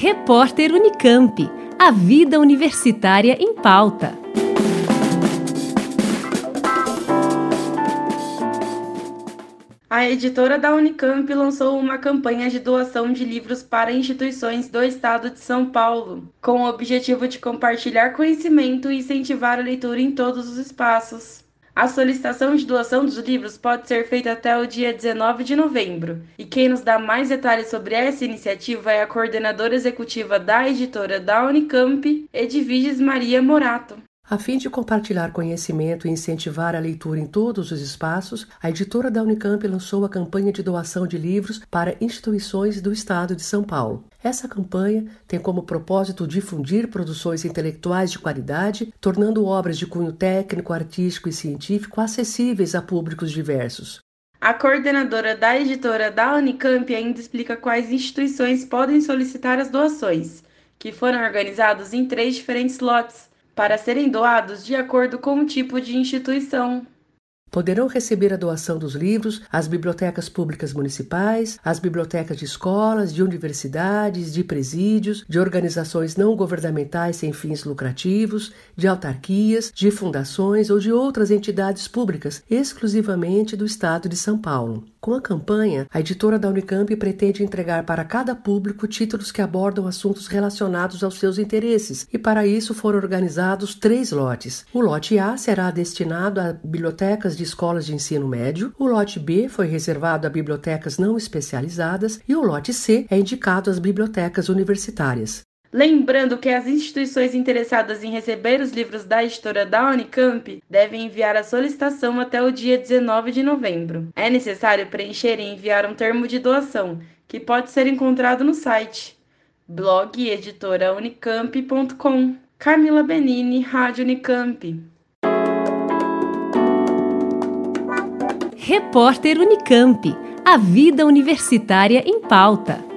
Repórter Unicamp. A vida universitária em pauta. A editora da Unicamp lançou uma campanha de doação de livros para instituições do estado de São Paulo, com o objetivo de compartilhar conhecimento e incentivar a leitura em todos os espaços. A solicitação de doação dos livros pode ser feita até o dia 19 de novembro. E quem nos dá mais detalhes sobre essa iniciativa é a coordenadora executiva da editora da Unicamp, Edviges Maria Morato. A fim de compartilhar conhecimento e incentivar a leitura em todos os espaços, a editora da Unicamp lançou a campanha de doação de livros para instituições do Estado de São Paulo. Essa campanha tem como propósito difundir produções intelectuais de qualidade, tornando obras de cunho técnico, artístico e científico acessíveis a públicos diversos. A coordenadora da editora da Unicamp ainda explica quais instituições podem solicitar as doações, que foram organizados em três diferentes lotes, para serem doados de acordo com o tipo de instituição. Poderão receber a doação dos livros as bibliotecas públicas municipais, as bibliotecas de escolas, de universidades, de presídios, de organizações não governamentais sem fins lucrativos, de autarquias, de fundações ou de outras entidades públicas, exclusivamente do Estado de São Paulo. Com a campanha, a editora da Unicamp pretende entregar para cada público títulos que abordam assuntos relacionados aos seus interesses, e para isso foram organizados três lotes. O lote A será destinado a bibliotecas de escolas de ensino médio, o lote B foi reservado a bibliotecas não especializadas e o lote C é indicado às bibliotecas universitárias. Lembrando que as instituições interessadas em receber os livros da editora da Unicamp devem enviar a solicitação até o dia 19 de novembro. É necessário preencher e enviar um termo de doação, que pode ser encontrado no site blog editoraunicamp.com. Camila Benini, Rádio Unicamp. Repórter Unicamp. A vida universitária em pauta.